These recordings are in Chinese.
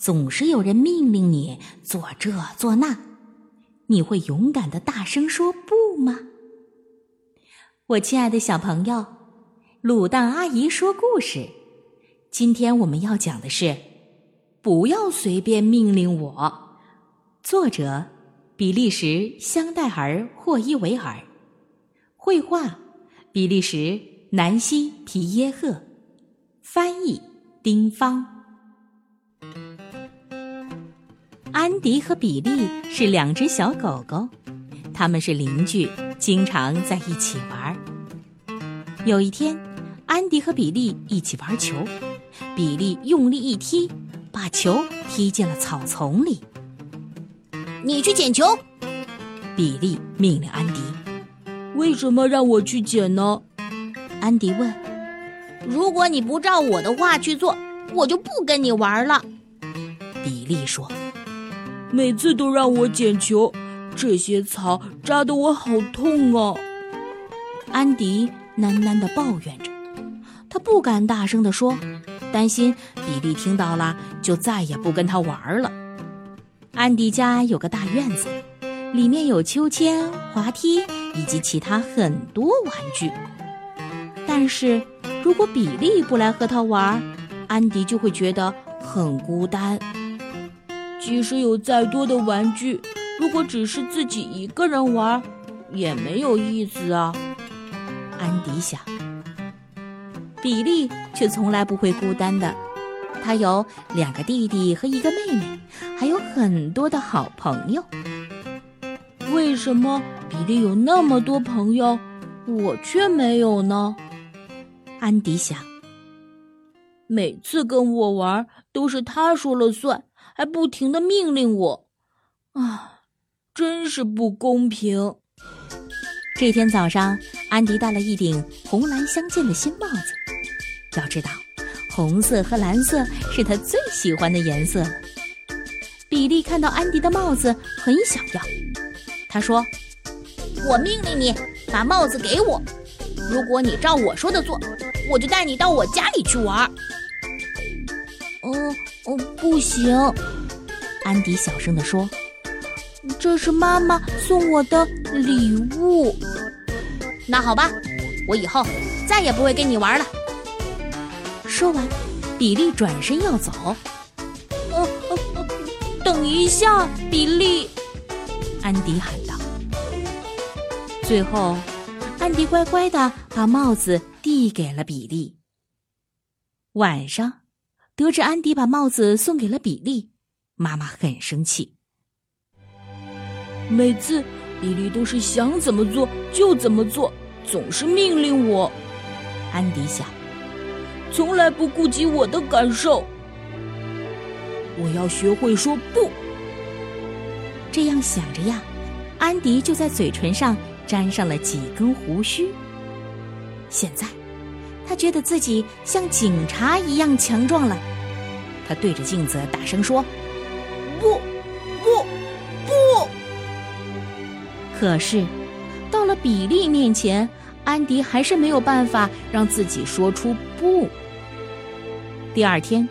总是有人命令你做这做那，你会勇敢的大声说不吗？我亲爱的小朋友，卤蛋阿姨说故事。今天我们要讲的是，不要随便命令我。作者：比利时香戴儿霍伊维尔，绘画：比利时南希皮耶赫，翻译：丁芳。安迪和比利是两只小狗狗，他们是邻居，经常在一起玩。有一天，安迪和比利一起玩球，比利用力一踢，把球踢进了草丛里。你去捡球，比利命令安迪。为什么让我去捡呢？安迪问。如果你不照我的话去做，我就不跟你玩了。比利说。每次都让我捡球，这些草扎得我好痛啊！安迪喃喃地抱怨着，他不敢大声地说，担心比利听到了就再也不跟他玩了。安迪家有个大院子，里面有秋千、滑梯以及其他很多玩具。但是如果比利不来和他玩，安迪就会觉得很孤单。即使有再多的玩具，如果只是自己一个人玩，也没有意思啊。安迪想，比利却从来不会孤单的。他有两个弟弟和一个妹妹，还有很多的好朋友。为什么比利有那么多朋友，我却没有呢？安迪想，每次跟我玩都是他说了算。还不停的命令我，啊，真是不公平！这天早上，安迪戴了一顶红蓝相间的新帽子。要知道，红色和蓝色是他最喜欢的颜色了。比利看到安迪的帽子，很想要。他说：“我命令你把帽子给我，如果你照我说的做，我就带你到我家里去玩。”哦不行！安迪小声地说：“这是妈妈送我的礼物。”那好吧，我以后再也不会跟你玩了。说完，比利转身要走。哦哦，等一下，比利！安迪喊道。最后，安迪乖乖的把帽子递给了比利。晚上。得知安迪把帽子送给了比利，妈妈很生气。每次比利都是想怎么做就怎么做，总是命令我。安迪想，从来不顾及我的感受。我要学会说不。这样想着呀，安迪就在嘴唇上粘上了几根胡须。现在。他觉得自己像警察一样强壮了，他对着镜子大声说：“不，不，不！”可是，到了比利面前，安迪还是没有办法让自己说出“不”。第二天，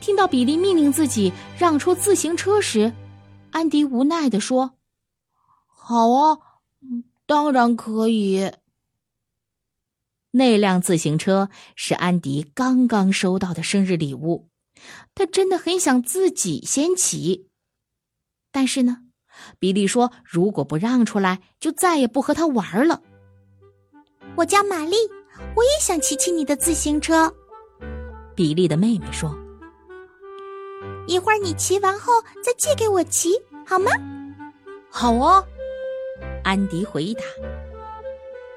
听到比利命令自己让出自行车时，安迪无奈地说：“好啊，当然可以。”那辆自行车是安迪刚刚收到的生日礼物，他真的很想自己先骑。但是呢，比利说如果不让出来，就再也不和他玩了。我叫玛丽，我也想骑骑你的自行车。比利的妹妹说：“一会儿你骑完后再借给我骑，好吗？”“好啊。”安迪回答。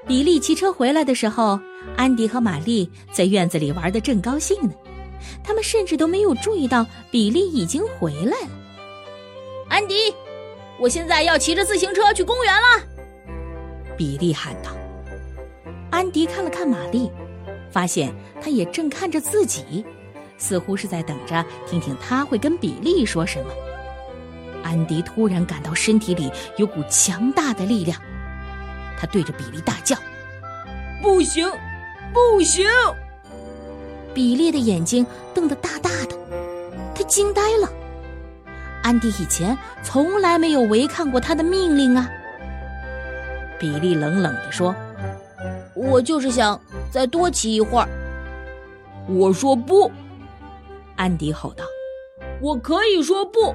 比利骑车回来的时候，安迪和玛丽在院子里玩的正高兴呢。他们甚至都没有注意到比利已经回来了。安迪，我现在要骑着自行车去公园了。比利喊道。安迪看了看玛丽，发现她也正看着自己，似乎是在等着听听他会跟比利说什么。安迪突然感到身体里有股强大的力量，他对着比利大叫：“不行，不行！”比利的眼睛瞪得大大的，他惊呆了。安迪以前从来没有违抗过他的命令啊！比利冷冷地说：“我就是想再多骑一会儿。”我说不，安迪吼道：“我可以说不，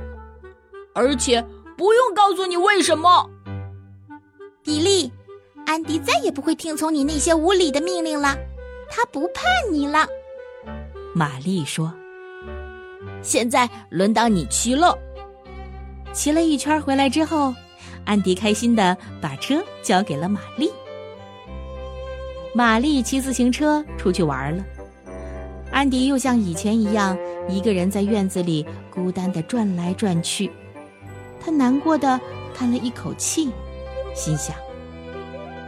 而且不用告诉你为什么。”比利，安迪再也不会听从你那些无理的命令了，他不怕你了。玛丽说：“现在轮到你骑了。”骑了一圈回来之后，安迪开心的把车交给了玛丽。玛丽骑自行车出去玩了，安迪又像以前一样，一个人在院子里孤单的转来转去。他难过的叹了一口气，心想：“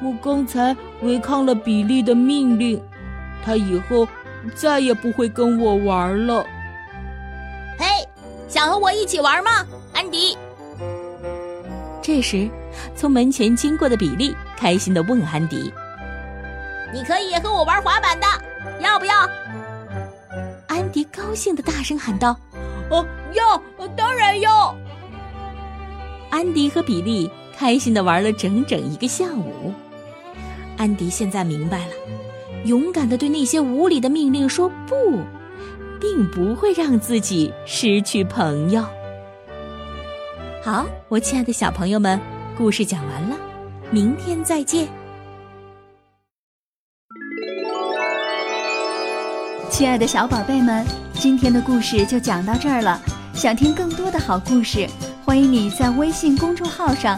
我刚才违抗了比利的命令，他以后……”再也不会跟我玩了。嘿，想和我一起玩吗，安迪？这时，从门前经过的比利开心的问安迪：“你可以和我玩滑板的，要不要？”安迪高兴的大声喊道：“哦，要，当然要！”安迪和比利开心的玩了整整一个下午。安迪现在明白了。勇敢的对那些无理的命令说不，并不会让自己失去朋友。好，我亲爱的小朋友们，故事讲完了，明天再见。亲爱的小宝贝们，今天的故事就讲到这儿了。想听更多的好故事，欢迎你在微信公众号上